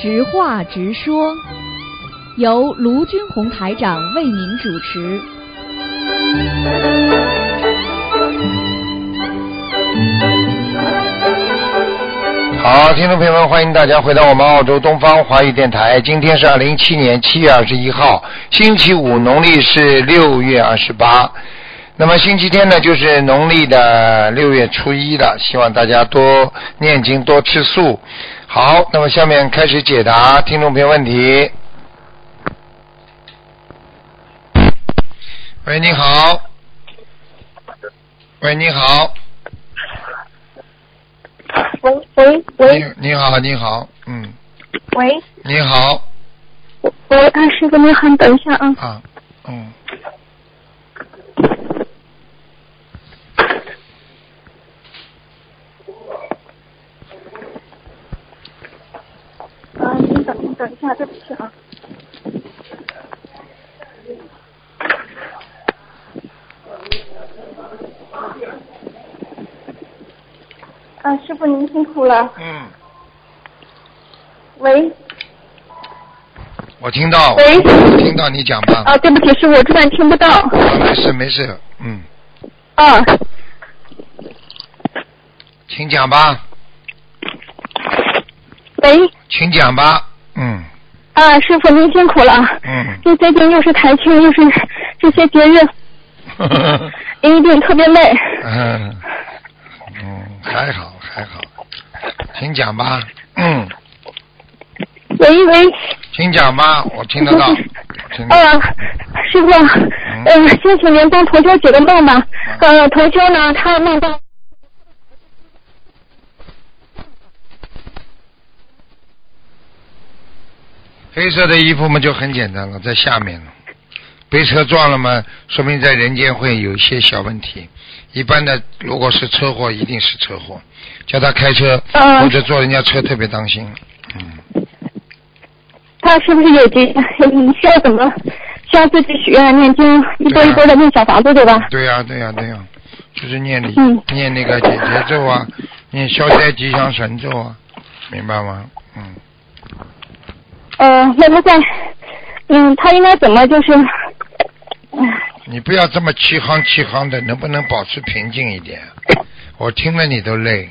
直话直说，由卢军红台长为您主持。好，听众朋友们，欢迎大家回到我们澳洲东方华语电台。今天是二零一七年七月二十一号，星期五，农历是六月二十八。那么星期天呢，就是农历的六月初一了。希望大家多念经，多吃素。好，那么下面开始解答听众朋友问题。喂，你好。喂，你好。喂喂喂你你好，你好，嗯，喂你好喂，啊，师傅你好，等一下啊。啊，嗯，啊，您等一下，对不起啊。啊，师傅您辛苦了。嗯，喂我听到，喂我听到你讲吧。啊，对不起，师傅，我这边听不到。啊，没事没事，嗯，啊，请讲吧，喂请讲吧，嗯啊，师傅您辛苦了。嗯，这最近又是台庆，又是这些节日，一定特别累。嗯嗯，还好还好，请讲吧，嗯，喂喂，请讲吧，我听得到，我听得师傅，呃，先请您帮同修解个梦吧。呃，同修呢，他梦到黑色的衣服嘛就很简单了，在下面了。被车撞了嘛，说明在人间会有一些小问题。一般的，如果是车祸，一定是车祸。叫他开车、嗯或者坐人家车特别当心。嗯，他是不是有疾？你需要怎么？需要自己许愿、念经，一波一波的念小房子，对吧？对呀、对呀、对呀、就是念礼、嗯念那个解结咒啊，念消灾吉祥神咒啊，明白吗？嗯，呃，那么在，嗯，他应该怎么就是？嗯你不要这么气哼气哼的，能不能保持平静一点？我听了你都累。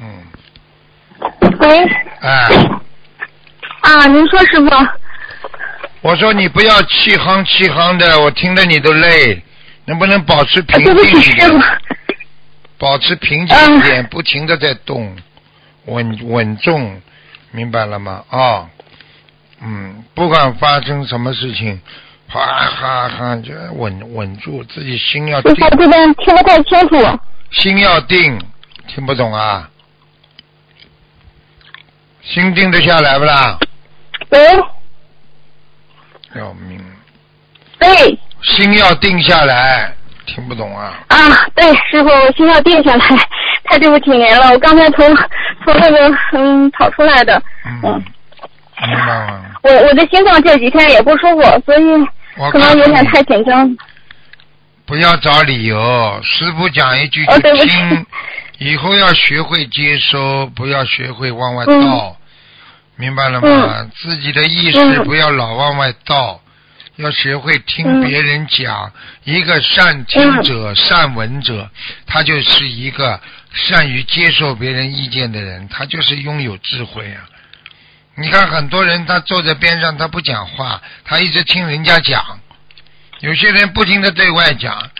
嗯，喂，哎。啊，您说师傅，我说你不要气哼气哼的，我听着你都累，能不能保持啊平静一点？，保持平静一点，不停的在动，稳稳重，明白了吗？啊、嗯，不管发生什么事情，哈哈哈，就稳稳住，自己心要定师傅，这边听不太清楚。心要定，听不懂啊？心定得下来不啦？喂要命，对心要定下来，听不懂啊？啊，对，师傅，我心要定下来，太对不起您了，我刚才从从那个嗯跑出来的，嗯嗯，明白吗？我我的心脏这几天也不舒服，所以我可能有点太紧张。不要找理由，师傅讲一句就听，以后要学会接收，不要学会往外嗯倒，明白了吗？自己的意识嗯不要老往外倒，要学会听嗯别人讲。一个善听者、善闻者，他就是一个善于接受别人意见的人，他就是拥有智慧啊。你看很多人，他坐在边上，他不讲话，他一直听人家讲。有些人不停的对外讲，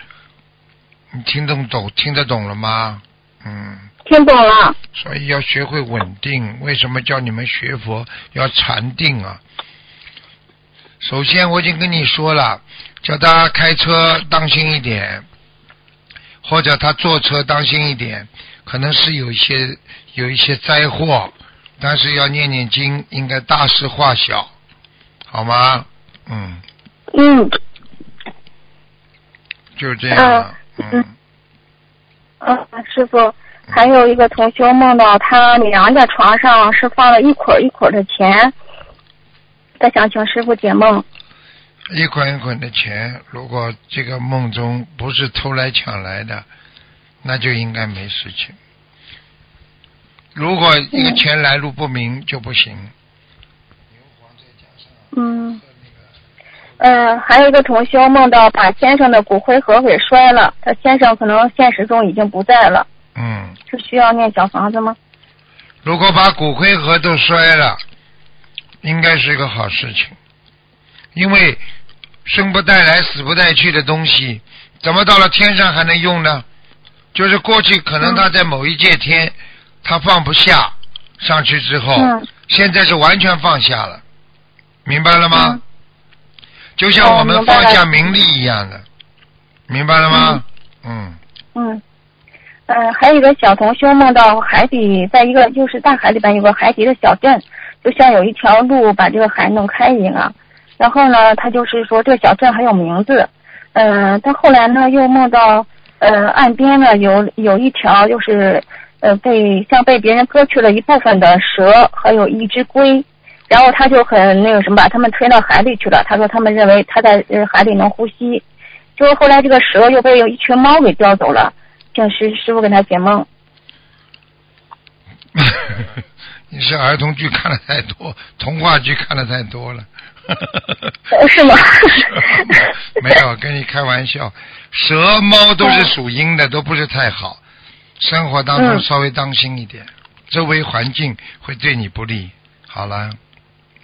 你听懂懂听得懂了吗？嗯，听懂了，所以要学会稳定。为什么叫你们学佛要禅定啊？首先我已经跟你说了，叫他开车当心一点，或者他坐车当心一点，可能是有一些有一些灾祸，但是要念念经，应该大事化小，好吗？嗯，嗯就是这样了。嗯嗯嗯，师傅，还有一个同修梦到他娘家床上是放了一捆一捆的钱，他想请师傅解梦。一捆一捆的钱，如果这个梦中不是偷来抢来的，那就应该没事情。如果一个钱来路不明就不行，嗯，呃，还有一个同修梦到把先生的骨灰盒给摔了，他先生可能现实中已经不在了，嗯，是需要念小房子吗？如果把骨灰盒都摔了，应该是一个好事情，因为生不带来死不带去的东西，怎么到了天上还能用呢？就是过去可能他在某一界天，他放不下，上去之后，嗯现在是完全放下了，明白了吗？嗯就像我们放下名利一样的，明白了吗？嗯嗯，呃，还有一个小同修梦到海底，在一个就是大海里边有个海底的小镇，就像有一条路把这个海弄开一样。然后呢，他就是说这个小镇还有名字。嗯、他后来呢又梦到，呃，岸边呢有有一条就是呃被像被别人割去了一部分的蛇，还有一只龟。然后他就很那个什么，把他们推到海里去了。他说他们认为他在呃海里能呼吸，就是后来这个蛇又被有一群猫给叼走了，请师师傅给他解梦。你是儿童剧看的太多，童话剧看的太多了。呃是吗 没有，跟你开玩笑。蛇、猫都是属阴的，都不是太好。生活当中嗯。稍微当心一点，周围环境会对你不利。好了，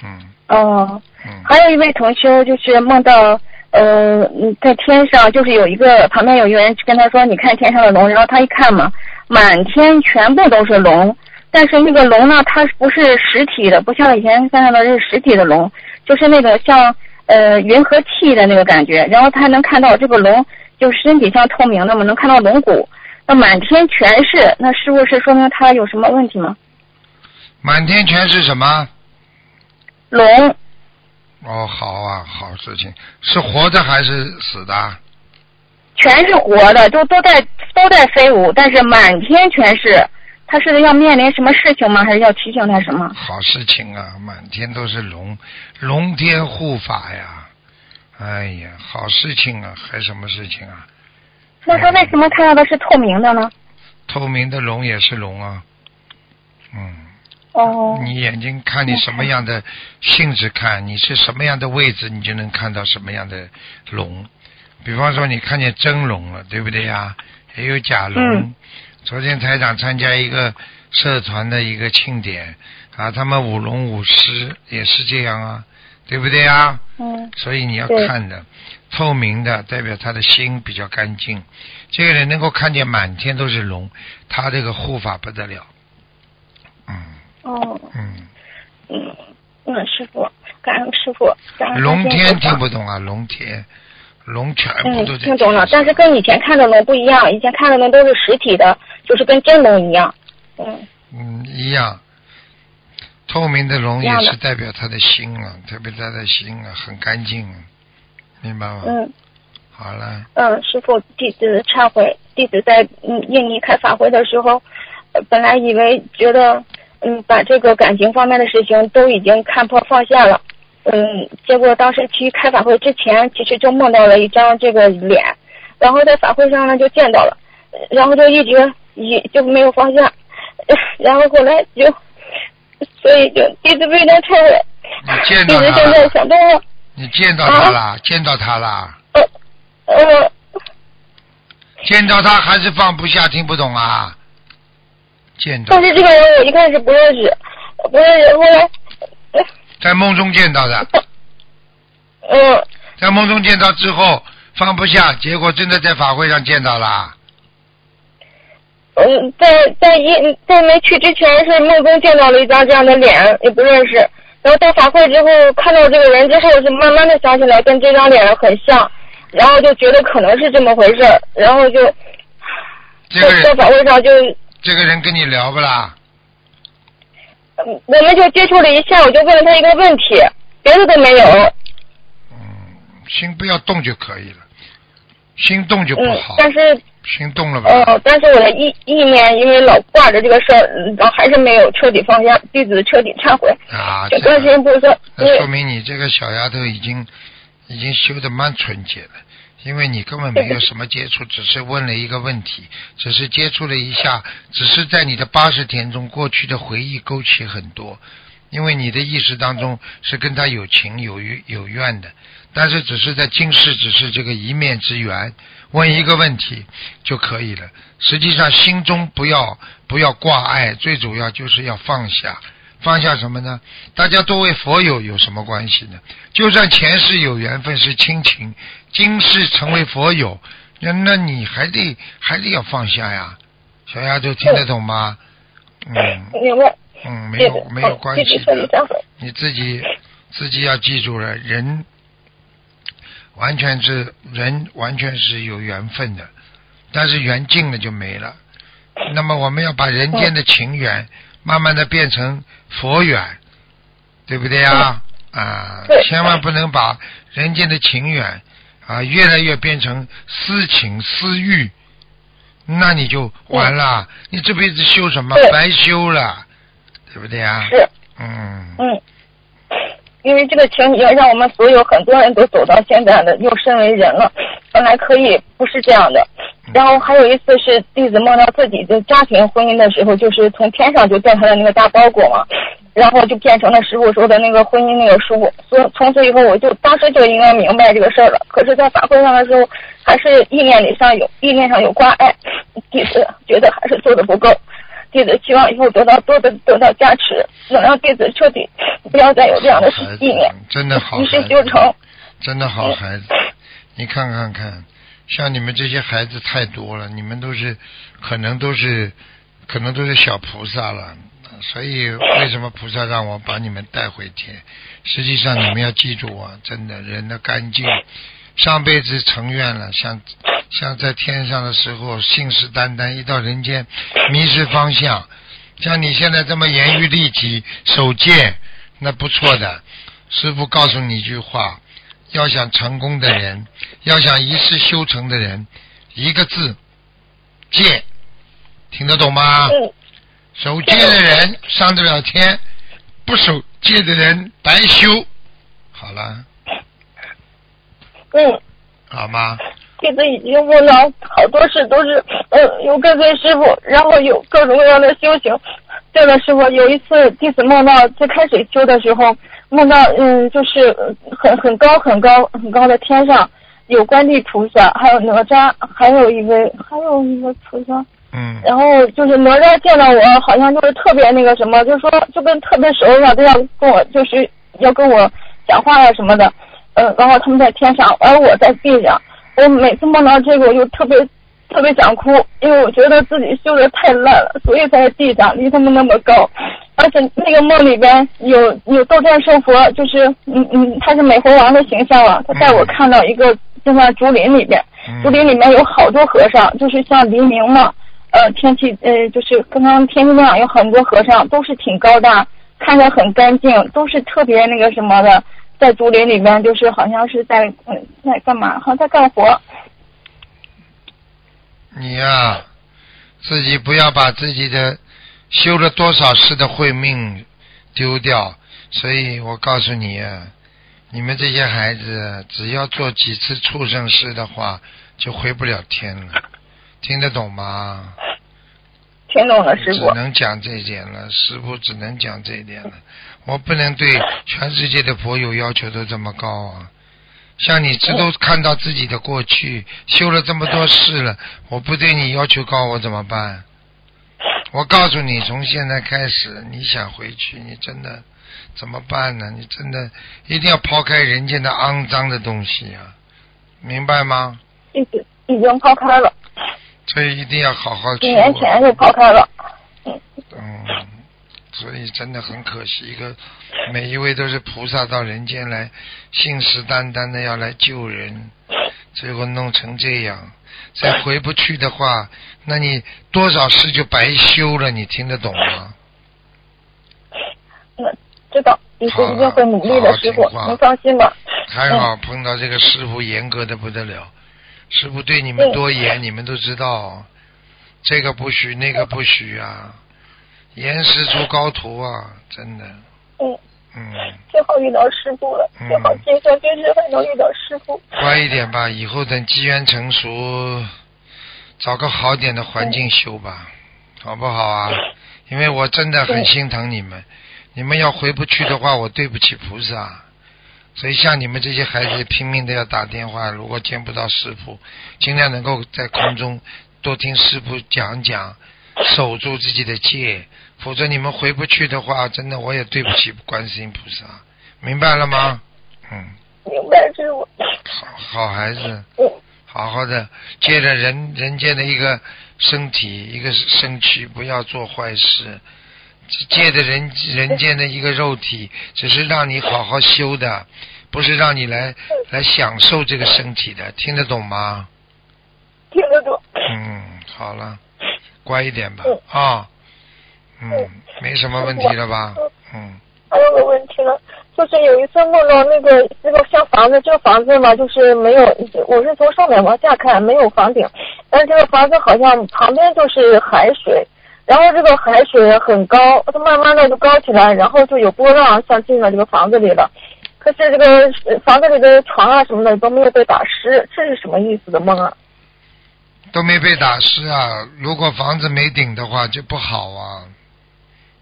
嗯。哦，嗯，还有一位同修就是梦到，呃，嗯在天上就是有一个旁边有一个人跟他说，你看天上的龙，然后他一看嘛，满天全部都是龙，但是那个龙呢，它不是实体的，不像以前看到的是实体的龙，就是那个像呃云和气的那个感觉，然后他能看到这个龙就身体像透明的嘛，能看到龙骨，那满天全是，那是不是说明他有什么问题吗？满天全是什么？龙哦，好啊，好事情，是活的还是死的？全是活的，都都在都在飞舞，但是满天全是。他是要面临什么事情吗？还是要提醒他什么？好事情啊，满天都是龙，龙天护法呀！哎呀，好事情啊，还什么事情啊？那他为什么看到的是透明的呢？透明的龙也是龙啊，嗯。哦，你眼睛看你什么样的性质看，你是什么样的位置，你就能看到什么样的龙。比方说，你看见真龙了，对不对呀？也有假龙。嗯昨天台长参加一个社团的一个庆典啊，他们舞龙舞狮也是这样啊，对不对啊？嗯所以你要看的，透明的代表他的心比较干净。这个人能够看见满天都是龙，他这个护法不得了。嗯哦嗯。嗯嗯，师傅，感恩师傅，感恩龙天听不懂啊，龙天，龙全部嗯都在听懂了，但是跟以前看的龙不一样，以前看的龙都是实体的，就是跟真龙一样。嗯嗯一样，透明的龙也是代表他的心啊，特别他的心啊很干净啊，明白吗？嗯。好了，嗯，师傅，弟子忏悔，弟子在嗯印尼开法会的时候，呃本来以为觉得嗯把这个感情方面的事情都已经看破放下了，嗯，结果当时去开法会之前，其实就梦到了一张这个脸，然后在法会上呢就见到了，呃然后就一直一就没有放下，呃然后后来就，所以就弟子非常忏悔，弟子现在，想通了，你见到他了，见到他了，呃呃。见到他还是放不下，听不懂啊？见到但是这个人我一开始不认识，不认识，后来，呃在梦中见到的，嗯，在梦中见到之后放不下，结果真的在法会上见到了。嗯，在在一在没去之前是梦中见到了一张这样的脸，也不认识。然后到法会之后看到这个人之后，是慢慢的想起来跟这张脸很像，然后就觉得可能是这么回事儿，然后就这个人，在在法会上就，这个人跟你聊不啦？嗯我们就接触了一下，我就问了他一个问题，别的都没有。嗯，心不要动就可以了，心动就不嗯好，，但是心动了吧？哦，但是我的意意念因为老挂着这个事儿，嗯然后还是没有彻底放下，弟子彻底忏悔。啊，就这个观世音菩萨，那说嗯明你这个小丫头已经已经修的蛮纯洁了，因为你根本没有什么接触，只是问了一个问题，只是接触了一下，只是在你的八十天中过去的回忆勾起很多，因为你的意识当中是跟他有情有缘有怨的，但是只是在今世只是这个一面之缘，问一个问题就可以了。实际上心中不要不要挂碍，最主要就是要放下。放下什么呢？大家都为佛友有什么关系呢？就算前世有缘分是亲情，今世成为佛友，那那你还得还得要放下呀。小丫头听得懂吗？嗯明白。嗯，没有没有关系的，你自己自己要记住了，人完全是人完全是有缘分的，但是缘尽了就没了。那么我们要把人间的情缘慢慢的变成佛缘，对不对呀？啊，千万不能把人间的情缘啊越来越变成私情私欲，那你就完了，你这辈子修什么？白修了，对不对呀？是，嗯，嗯，因为这个情节让我们所有很多人都走到现在的，又身为人了，本来可以不是这样的。然后还有一次是弟子梦到自己的家庭婚姻的时候，就是从天上就掉下来那个大包裹嘛，然后就变成了师傅说的那个婚姻那个书。所从此以后，我就当时就应该明白这个事儿了。可是，在法会上的时候，还是意念里上有意念上有挂碍，弟子觉得还是做的不够。弟子希望以后得到多的得到加持，能让弟子彻底不要再有这样的好孩子意念，真的好一世孩子，修成。真的好孩子。你看看看，像你们这些孩子太多了，你们都是可能都是可能都是小菩萨了。所以为什么菩萨让我把你们带回天？实际上你们要记住啊，真的人的干净，上辈子成愿了，像像在天上的时候信誓旦旦，一到人间迷失方向。像你现在这么严于律己、守戒，那不错的。师傅告诉你一句话：要想成功的人，要想一世修成的人，一个字戒，听得懂吗？嗯，守戒的人上得了天，不守戒的人白修。好了，嗯。好吗？弟子已经问到好多事都是，呃，有跟随师傅，然后有各种各样的修行。对了，师傅，有一次弟子梦到最开始修的时候，梦到嗯，就是呃很很高很高很高的天上有观地菩萨，还有哪吒，还有一位还有一个菩萨，嗯，然后就是哪吒见到我，好像就是特别那个什么，就说就跟特别熟一样，都要跟我就是要跟我讲话呀什么的。呃，然后他们在天上，而我在地上。我每次梦到这个，我就特别特别想哭，因为我觉得自己修的太烂了，所以才在地上，离他们那么高。而且那个梦里边有有斗战胜佛，就是嗯嗯，他是美猴王的形象了。他带我看到一个就在竹林里边，嗯竹林里面有好多和尚，就是像黎明嘛，呃，天气呃，就是刚刚天气亮，有很多和尚，都是挺高大，看着很干净，都是特别那个什么的，在竹林里面，就是好像是在嗯在干嘛？好像在干活。你呀、自己不要把自己的修了多少世的慧命丢掉。所以我告诉你啊，你们这些孩子，只要做几次畜生事的话，就回不了天了。听得懂吗？听懂了，师傅只。能讲这一点了，师傅只能讲这一点了。我不能对全世界的佛友要求都这么高啊！像你这都看到自己的过去，修了这么多事了，我不对你要求高，我怎么办？我告诉你，从现在开始，你想回去，你真的怎么办呢？你真的一定要抛开人间的肮脏的东西啊，明白吗？已经已经抛开了，所以一定要好好几去。年前就抛开了。嗯，嗯，所以真的很可惜，一个每一位都是菩萨到人间来，信誓旦旦的要来救人，最后弄成这样，再回不去的话，那你多少事就白修了，你听得懂吗？那知道，弟子一定会努力，的师傅您放心吧。还好碰到这个师傅严格的不得了，师傅对你们多严，你们都知道，这个不许，那个不许啊，严师出高徒啊，真的，嗯，嗯。最好遇到师傅了，嗯最好今生今世还能遇到师傅。乖一点吧，以后等机缘成熟，找个好点的环境修吧，好不好啊？因为我真的很心疼你们，你们要回不去的话，我对不起菩萨。所以像你们这些孩子拼命的要打电话，如果见不到师傅，尽量能够在空中多听师傅讲讲，守住自己的戒，否则你们回不去的话，真的我也对不起观世音菩萨，明白了吗？嗯，明白，师傅。好好孩子，嗯好好的借着人人间的一个身体一个身躯，不要做坏事。借着人人间的一个肉体，只是让你好好修的，不是让你来来享受这个身体的，听得懂吗？听得懂。嗯，好了，乖一点吧嗯。啊，嗯，没什么问题了吧？嗯，还有个问题呢，就是有一次梦到那个那个像房子，这个房子嘛，就是没有，我是从上面往下看，没有房顶，但是这个房子好像旁边就是海水，然后这个海水很高，它慢慢的就高起来，然后就有波浪像进了这个房子里了。可是这个呃房子里的床啊什么的都没有被打湿，这是什么意思的梦啊？都没被打湿啊。如果房子没顶的话，就不好啊，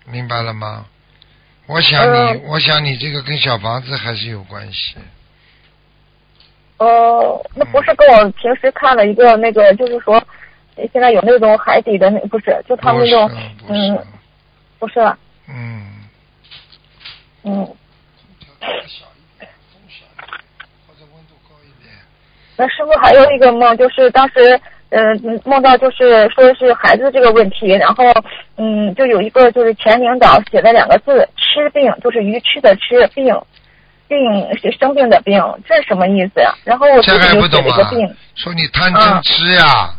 明白了吗？我想你，嗯我想你这个跟小房子还是有关系。哦，那不是跟我平时看了一个那个，就是说现在有那种海底的那不是，就他们那种不是，嗯，不是啊，嗯，嗯。那师傅还有一个梦，就是当时嗯、呃梦到就是说是孩子这个问题，然后嗯就有一个就是前领导写了两个字吃病，就是鱼吃的吃病，病是生病的病，这是什么意思呀？然后我就写不懂啊了一个病，？说你贪嗔痴呀，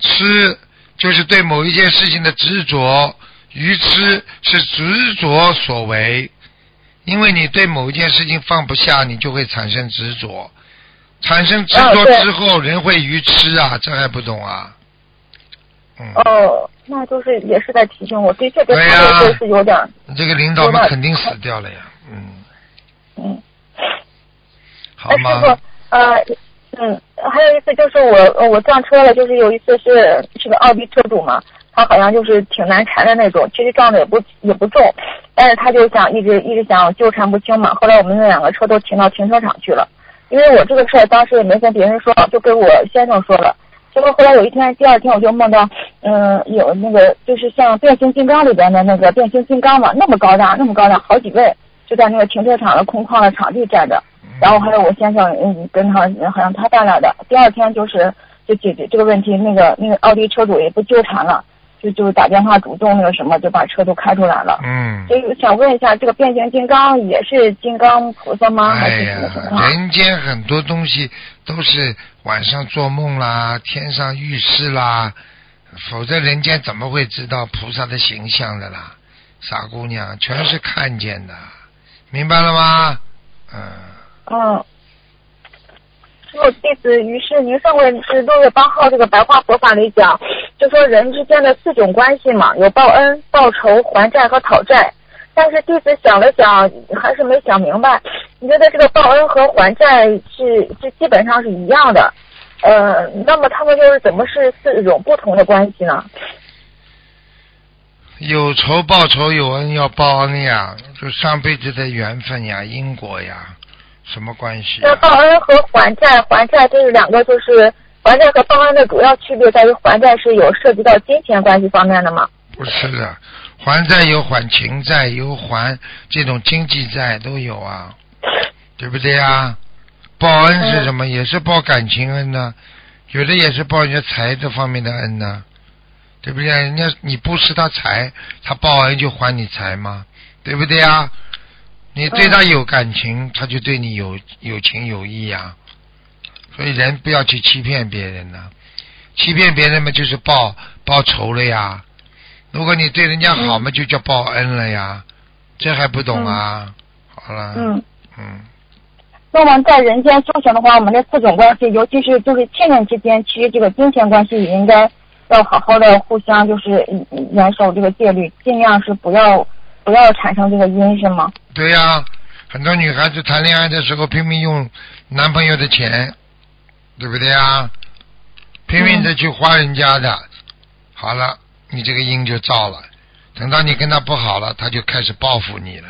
痴就是对某一件事情的执着，愚痴是执着所为。因为你对某一件事情放不下，你就会产生执着，产生执着之后，人会愚痴啊，这还不懂啊？嗯，哦，那就是也是在提醒我，的确跟对呀他们就是有点这个领导们肯定死掉了呀，嗯，嗯。好哎，师吗？傅，呃，嗯，还有一次就是我呃我撞车了，就是有一次是是个奥迪车主嘛，他好像就是挺难缠的那种，其实撞的也不也不重，但是他就想一直一直想纠缠不清嘛。后来我们那两个车都停到停车场去了，因为我这个事儿当时也没跟别人说，就跟我先生说了。结果后来有一天，第二天我就梦到，嗯，有那个就是像变形金刚里边的那个变形金刚嘛，那么高大，那么高大，好几位就在那个停车场的空旷的场地站着。然后还有我先生，嗯，跟他好像他带来的。第二天就是就解决这个问题，那个那个奥迪车主也不纠缠了，就就打电话主动那个什么，就把车都开出来了。嗯。所以想问一下，这个变形金刚也是金刚菩萨吗？还哎呀？人间很多东西都是晚上做梦啦，天上遇事啦，否则人间怎么会知道菩萨的形象的啦？傻姑娘，全是看见的，明白了吗？嗯，嗯。师傅弟子于是您上回是六月八号这个白话佛法里讲，就说人之间的四种关系嘛，有报恩、报仇、还债和讨债。但是弟子想了想，还是没想明白。你觉得这个报恩和还债是是基本上是一样的，呃，那么他们就是怎么是四种不同的关系呢？有仇报仇，有恩要报恩呀，就上辈子的缘分呀，因果呀，什么关系呀？那报恩和还债，还债就是两个，就是还债和报恩的主要区别在于还债是有涉及到金钱关系方面的吗？不是的，还债有还情债，有还这种经济债都有啊，对不对呀？报恩是什么？也是报感情恩呢、有的也是报人家财这方面的恩呢、对不对？人家你不施他财，他报恩就还你财嘛，对不对呀？你对他有感情，他就对你有有情有义呀、所以人不要去欺骗别人呢、欺骗别人嘛就是报报仇了呀。如果你对人家好嘛，就叫报恩了呀，这还不懂啊？好了，嗯。嗯，那么在人间修行的话，我们的四种关系，尤其是就是亲人之间，其实这个金钱关系也应该要好好的互相就是嗯嗯严守这个戒律，尽量是不要不要产生这个因，是吗？对呀、很多女孩子谈恋爱的时候拼命用男朋友的钱，对不对呀？拼命的去花人家的，好了，你这个因就造了。等到你跟他不好了，他就开始报复你了，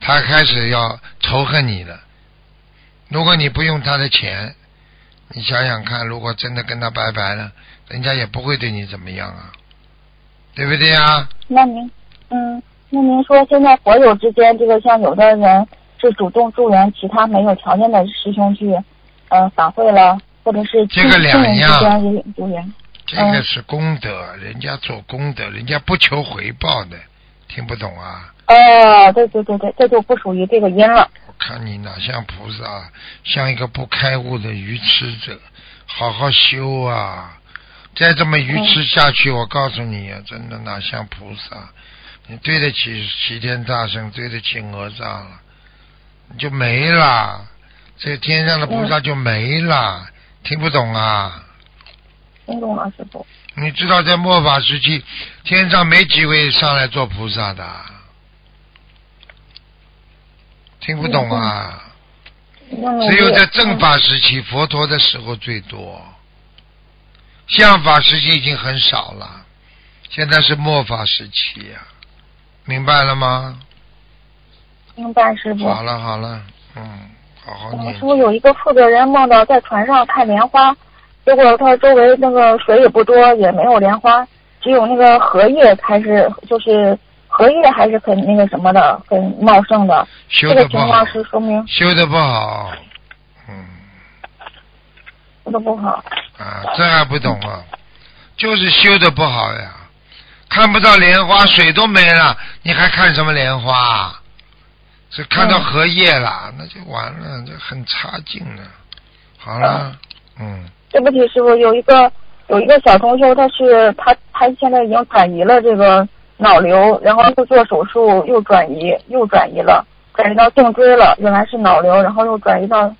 他开始要仇恨你了。如果你不用他的钱，你想想看，如果真的跟他拜拜了，人家也不会对你怎么样啊，对不对呀？那您，嗯，那您说现在佛友之间，这个像有的人是主动助缘其他没有条件的师兄去，呃，法会了，或者是这个两样。这个是功德，人家做功德，人家不求回报的，听不懂啊？哦，对对对对，这就不属于这个因了。我看你哪像菩萨，像一个不开悟的愚痴者，好好修啊！再这么愚痴下去，我告诉你啊，真的哪像菩萨？你对得起齐天大圣，对得起哪吒了，你就没了，这天上的菩萨就没了，听不懂啊？听懂了，师傅。你知道在末法时期，天上没几位上来做菩萨的，听不懂啊？只有在正法时期，佛陀的时候最多，相法时期已经很少了，现在是末法时期呀、明白了吗？明白，师傅。好了好了，嗯，好好念师。傅有一个负责人梦到在船上看莲花，结果他周围那个水也不多，也没有莲花，只有那个荷叶开始就是荷叶还是很那个什么的，很茂盛的。修的不好这个情况，是说明修的不好，嗯修的不好。啊，这还不懂啊？就是修的不好呀，看不到莲花，水都没了，你还看什么莲花？是看到荷叶了，那就完了，就很差劲了。好了，嗯，对不起，师傅，有一个有一个小同修，他是他他现在已经转移了这个脑瘤，然后又做手术，又转移又转移了，转移到颈椎了，原来是脑瘤，然后又转移到，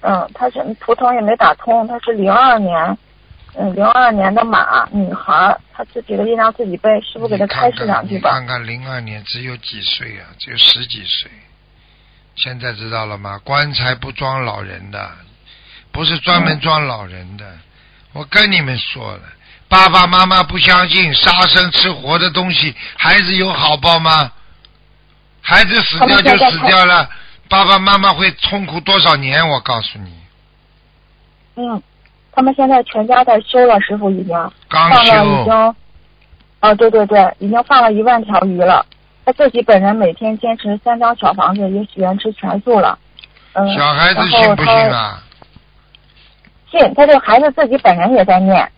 嗯，他是图腾也没打通，他是零二年，嗯，零二年的马女孩，她自己的力量自己背，师傅给她开示两句吧。看看零二年只有几岁啊？只有十几岁。现在知道了吗？棺材不装老人的，不是专门装老人的。我跟你们说了，爸爸妈妈不相信杀生吃活的东西，孩子有好报吗？孩子死掉就死掉了，爸爸妈妈会痛苦多少年？我告诉你，嗯，他们现在全家在修了，师傅已经刚放了已经，啊，对对对，已经放了一万条鱼了。他自己本人每天坚持三张小房子，也许愿吃全素了。嗯，小孩子然后信不信啊？信，他这个孩子自己本人也在念，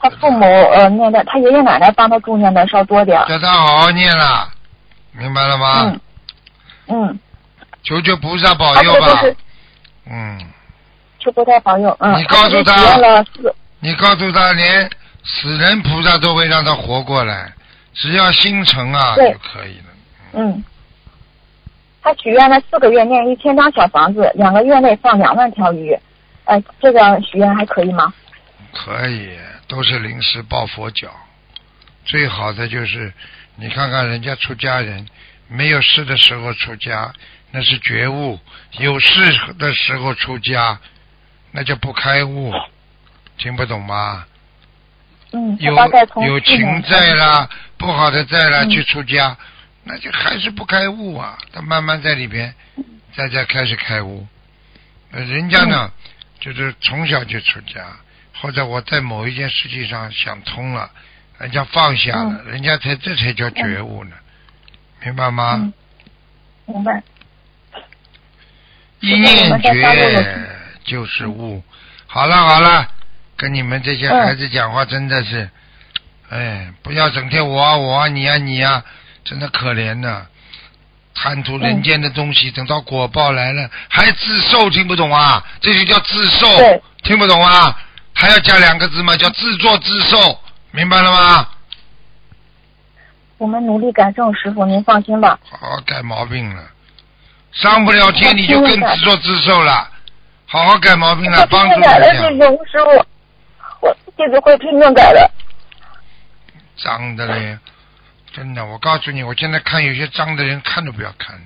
他父母呃念的，他爷爷奶奶帮他助念的稍多点儿。叫他好好念了，明白了吗？嗯嗯，求求菩萨保佑吧。且就是嗯，求菩萨保佑。嗯，你告诉他你告诉他，连死人菩萨都会让他活过来，只要心诚啊就可以了。嗯，他许愿了四个月念一千张小房子，两个月内放两万条鱼。呃，这个许愿还可以吗？可以，都是临时抱佛脚。最好的就是，你看看人家出家人，没有事的时候出家，那是觉悟；有事的时候出家，那就不开悟。听不懂吗？嗯，有有情债啦，不好的债啦，嗯去出家，那就还是不开悟啊。他慢慢在里边，再再开始开悟。呃人家呢，嗯就是从小就出家，或者我在某一件事情上想通了，人家放下了，人家才这才叫觉悟呢，明白吗？嗯，明白。一念觉就是悟。好了好了，跟你们这些嗯孩子讲话真的是，哎，不要整天我啊我啊你啊你啊，真的可怜呐、贪图人间的东西，等到果报来了还自受，听不懂啊？这就叫自受，听不懂啊？还要加两个字吗？叫自作自受，明白了吗？我们努力改正，师傅您放心吧。好好改毛病了，上不了天你就更自作自受了，好好改毛病了，帮助拼命改的人家。师傅，师傅，我弟子会拼命改的。脏的嘞，真的，我告诉你，我现在看有些脏的人看都不要看，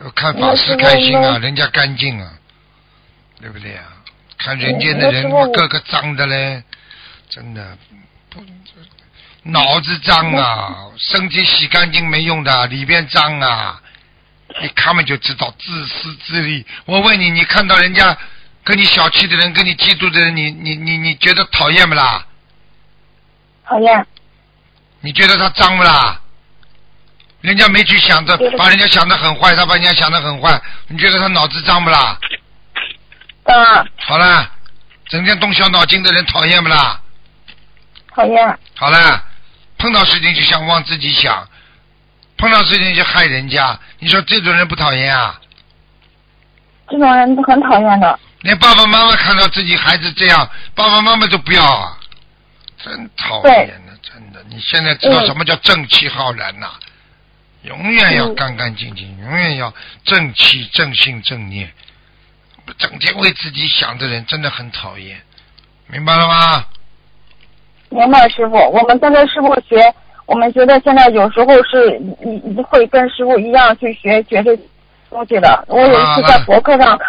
我看法师开心啊，人家干净啊，对不对啊？看人间的人，我个个脏的嘞，真的不，脑子脏啊，身体洗干净没用的，里边脏啊，一看嘛就知道自私自利。我问你，你看到人家跟你小气的人，跟你嫉妒的人，你你你你觉得讨厌不啦？讨厌，你觉得他脏不啦？人家没去想着把人家想的很坏，他把人家想的很坏，你觉得他脑子脏不啦？嗯，好了，整天动小脑筋的人讨厌不啦？讨厌，好了，碰到事情就想往自己想，碰到事情就害人家，你说这种人不讨厌啊？这种人很讨厌的。连爸爸妈妈看到自己孩子这样，爸爸妈妈都不要啊，真讨厌的，真的。你现在知道嗯什么叫正气浩然呐、永远要嗯干干净净，永远要正气、正信、正念。整天为自己想的人真的很讨厌，明白了吗？明白，师傅。我们跟着师傅学，我们觉得现在有时候是你你会跟师傅一样去学学这东西的。我有一次在博客上看，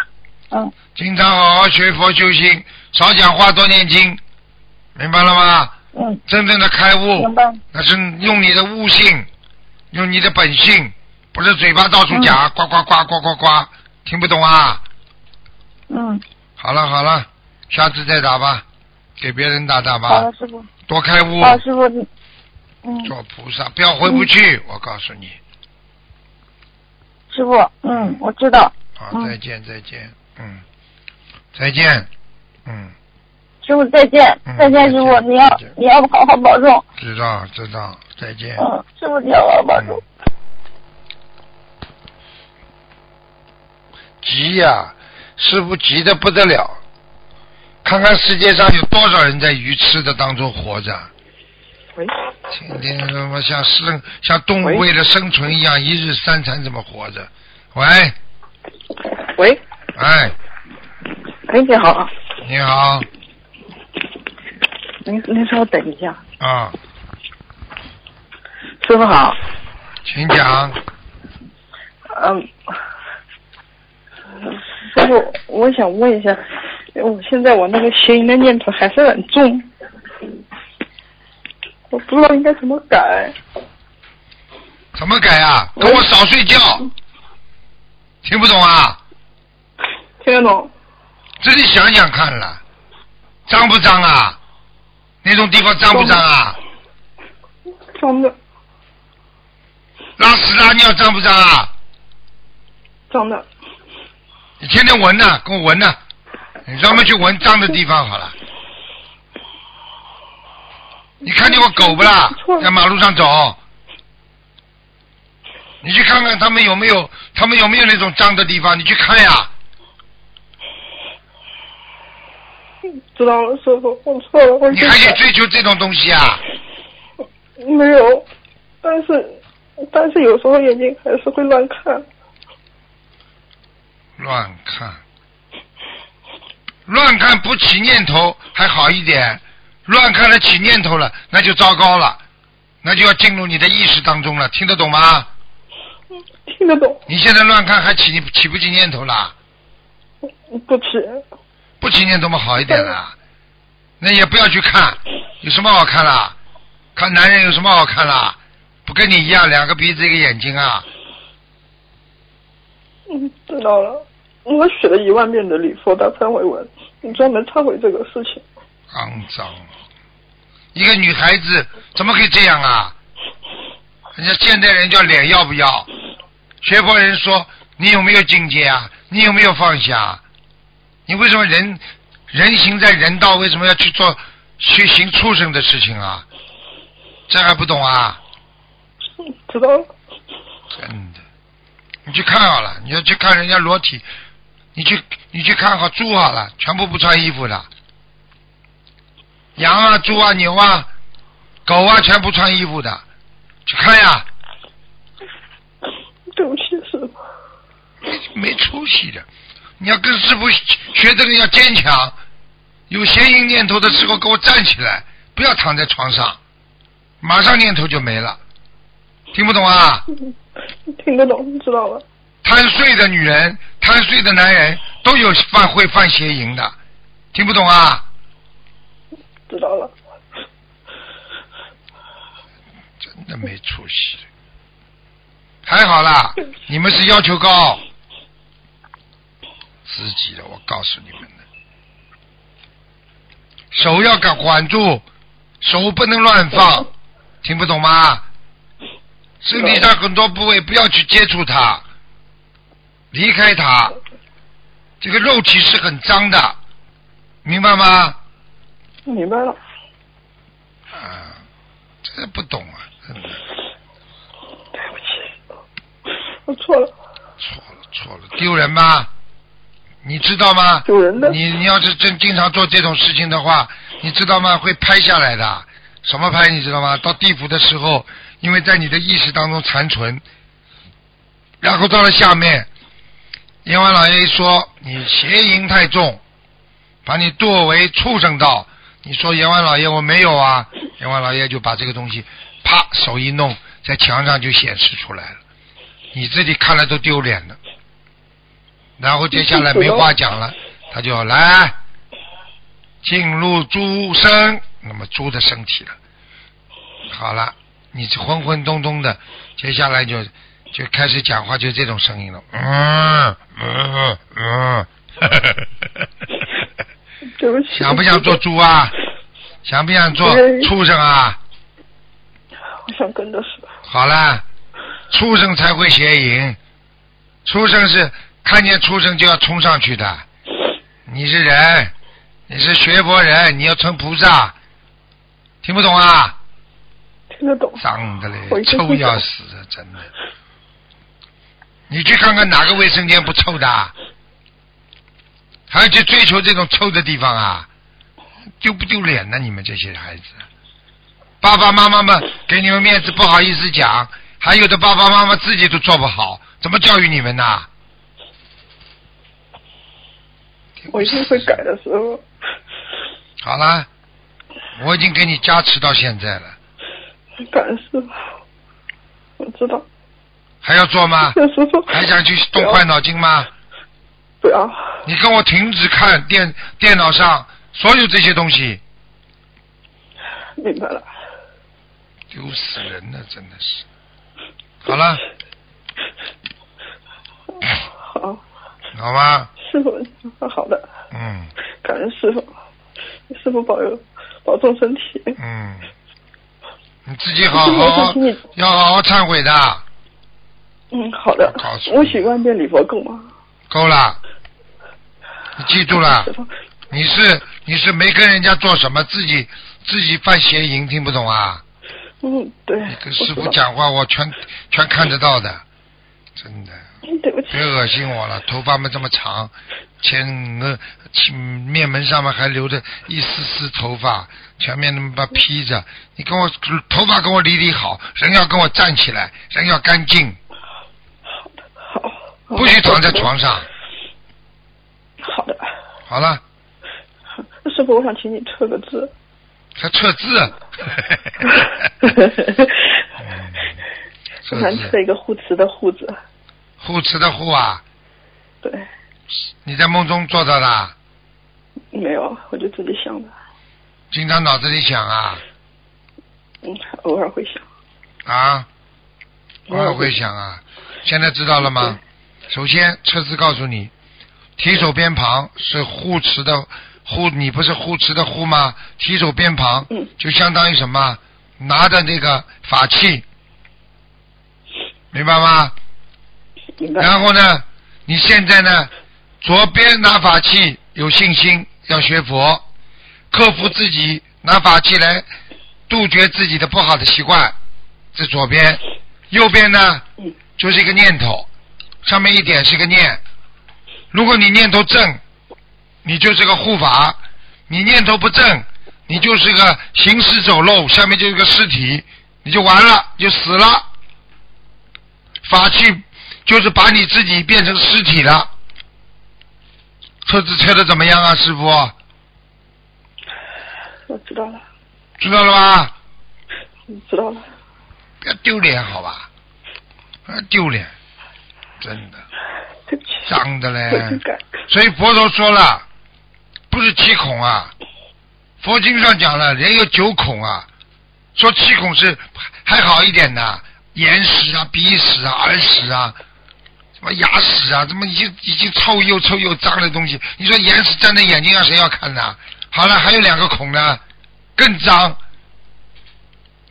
嗯，经常好好学佛修心，少讲话，多念经，明白了吗？嗯，真正的开悟明，白，那是用你的悟性，用你的本性，不是嘴巴到处讲，呱呱呱呱呱呱，听不懂啊？嗯，好了好了，下次再打吧，给别人打打好吧的，，师傅，多开悟，好，师傅，嗯，做菩萨，不要回不去，我告诉你。师傅，嗯，我知道，好，嗯。再见再见，嗯，再见，嗯，师傅再见。嗯，再见，师傅，你要你要好好保重，知道知道，再见。嗯，师傅你要好好保重。嗯。急呀、师傅急的不得了。看看世界上有多少人在愚痴的当中活着，喂，天天他妈像生像动物为了生存一样，一日三餐怎么活着？喂，喂，哎，哎，你好，你好，您您稍等一下，啊，师傅好，请讲。嗯，师傅，我想问一下，我现在我那个邪淫的念头还是很重，我不知道应该怎么改。怎么改啊？跟我少睡觉，听不懂啊？听得懂？自己想想看了，脏不脏啊？那种地方脏不脏啊？脏的，拉屎拉尿脏不脏啊？脏的，你天天闻呐，给我闻呐，你专门去闻脏的地方好了。你看见过狗不啦？在马路上走，你去看看他们有没有，他们有没有那种脏的地方？你去看呀。知道了，师傅，我错了，我你还去追求这种东西啊？没有，但是但是有时候眼睛还是会乱看。乱看，乱看不起念头还好一点，乱看了起念头了，那就糟糕了，那就要进入你的意识当中了，听得懂吗？听得懂，你现在乱看还起起不起念头啦？不起，不起念头么好一点啦，那也不要去看，有什么好看啦？看男人有什么好看啦？不跟你一样，两个鼻子一个眼睛啊？嗯，知道了。我写了一万遍的礼佛大忏悔文，你专门忏悔这个事情。肮脏！一个女孩子怎么可以这样啊？人家现代人叫脸要不要？学佛人说你有没有境界啊？你有没有放下？你为什么人人行在人道，为什么要去做去行畜生的事情啊？这还不懂啊？嗯知道了。真的，你去看好了，你要去看人家裸体，你去你去看好猪好了，全部不穿衣服的，羊啊、猪啊、牛啊、狗啊，全不穿衣服的，去看呀，对不起，师傅。没出息的。你要跟师傅学的人要坚强，有邪淫念头的时候给我站起来，不要躺在床上，马上念头就没了。听不懂啊？听得懂，知道了。贪睡的女人、贪睡的男人都有犯会犯邪淫的，听不懂啊？知道了。真的没出息。还好啦，你们是要求高，自己的，我告诉你们的，手要敢管住，手不能乱放，听不懂吗？身体上很多部位不要去接触它，离开它。这个肉体是很脏的，明白吗？明白了，啊，这不懂啊，真的对不起，我错了，错了错了，丢人吧？你知道吗？丢人的你你要是真经常做这种事情的话，你知道吗？会拍下来的。什么拍？你知道吗？到地府的时候，因为在你的意识当中残存，然后到了下面，阎王老爷一说你邪淫太重，把你堕为畜生道。你说阎王老爷我没有啊，阎王老爷就把这个东西啪手一弄，在墙上就显示出来了，你自己看了都丢脸了。然后接下来没话讲了，他就来进入猪身，那么猪的身体了。好了，你这昏昏咚咚的，接下来就就开始讲话，就这种声音了。嗯嗯嗯，对不起。想不想做猪啊？想不想做畜生啊？我想跟着师傅。好了，畜生才会邪淫，畜生是看见畜生就要冲上去的。你是人，你是学佛人，你要成菩萨，听不懂啊？听得懂。脏的嘞臭要死的，真的。你去看看哪个卫生间不臭的啊？还要去追求这种臭的地方啊？丢不丢脸呢？你们这些孩子，爸爸妈妈们给你们面子不好意思讲，还有的爸爸妈妈自己都做不好，怎么教育你们呢？我一定会改的，时候。好啦，我已经给你加持到现在了，感恩师傅。我知道。还要做吗？还想去动坏脑筋吗？不要。你跟我停止看电电脑上所有这些东西，明白了。丢死人了，真的是。好了，好，好吗？师傅，好的，嗯感恩师傅，师傅保佑，保重身体。嗯，你自己好好要好好忏悔的，嗯，好的我告诉。你我许万遍礼佛够吗？够了。你记住了你是你是没跟人家做什么，自己自己犯邪淫，听不懂啊？嗯，对。你跟师。傅讲话，我全全看得到的，真的。嗯 对不起别。恶心我了，头发们这么长，前额前面门上面还留着一丝丝头发，前面那么把披着。你跟我头发跟我理理好，人要跟我站起来，人要干净，好。不许躺在床上。好的。好了，师傅，我想请你测个字。还测字。嗯测我想字，测一个护持的护字。护持的护啊，对，你在梦中做到的，没有，我就自己想的。经常脑子里想啊嗯，偶尔会想。啊，偶尔会想啊。现在知道了吗？首先，车子告诉你，提手边旁是护持的护，你不是护持的护吗？提手边旁嗯就相当于什么？拿着那个法器，明白吗？明白。然后呢，你现在呢，左边拿法器有信心，要学佛，克服自己拿法器来杜绝自己的不好的习惯，这左边，右边呢嗯就是一个念头，上面一点是个念。如果你念头正，你就是个护法；你念头不正，你就是个行尸走肉，下面就是个尸体，你就完了，就死了。法器就是把你自己变成尸体了。车子车的怎么样啊，师傅？我知道了，知道了吧？嗯知道了。不要丢脸，好吧？不要丢脸，真的对不起。脏的嘞。所以佛陀说了，不是七孔啊，佛经上讲了，人有九孔啊，说七孔是还好一点的，眼屎啊、鼻屎啊、耳屎啊，什么牙屎啊，怎么已经已经臭又臭又脏的东西？你说眼屎粘在眼睛上，谁要看呢？好了，还有两个孔呢，更脏，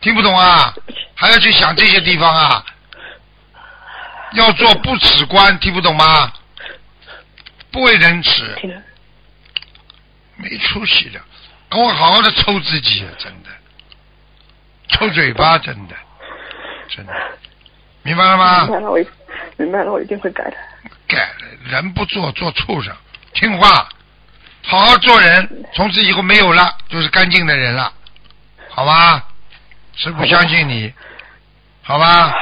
听不懂啊？还要去想这些地方啊？要做不耻观，听不懂吗？不为人耻，没出息的，跟我好好的抽自己，真的，抽嘴巴，真的，真的，明白了吗明？白了，我一明白了，我一定会改的。改了，人不做做畜生，听话，好好做人，从此以后没有了，就是干净的人了，好吧？师傅相信你，好吧？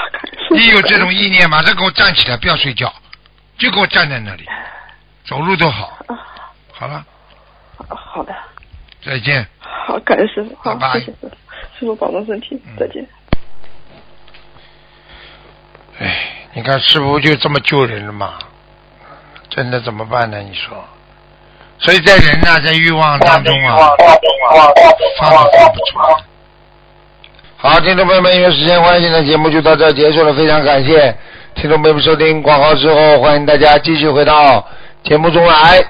一有这种意念，马上给我站起来，不要睡觉，就给我站在那里，走路都好。啊，好了，好的，再见。好，感谢师傅，好拜，拜谢谢师傅，师傅保重身体，再见。哎，你看师傅就这么救人了嘛？真的怎么办呢？你说？所以在人呐、在欲望当中啊，好，听众朋友们，因为时间关系呢，节目就到这结束了。非常感谢听众朋友们收听广告之后，欢迎大家继续回到节目中来。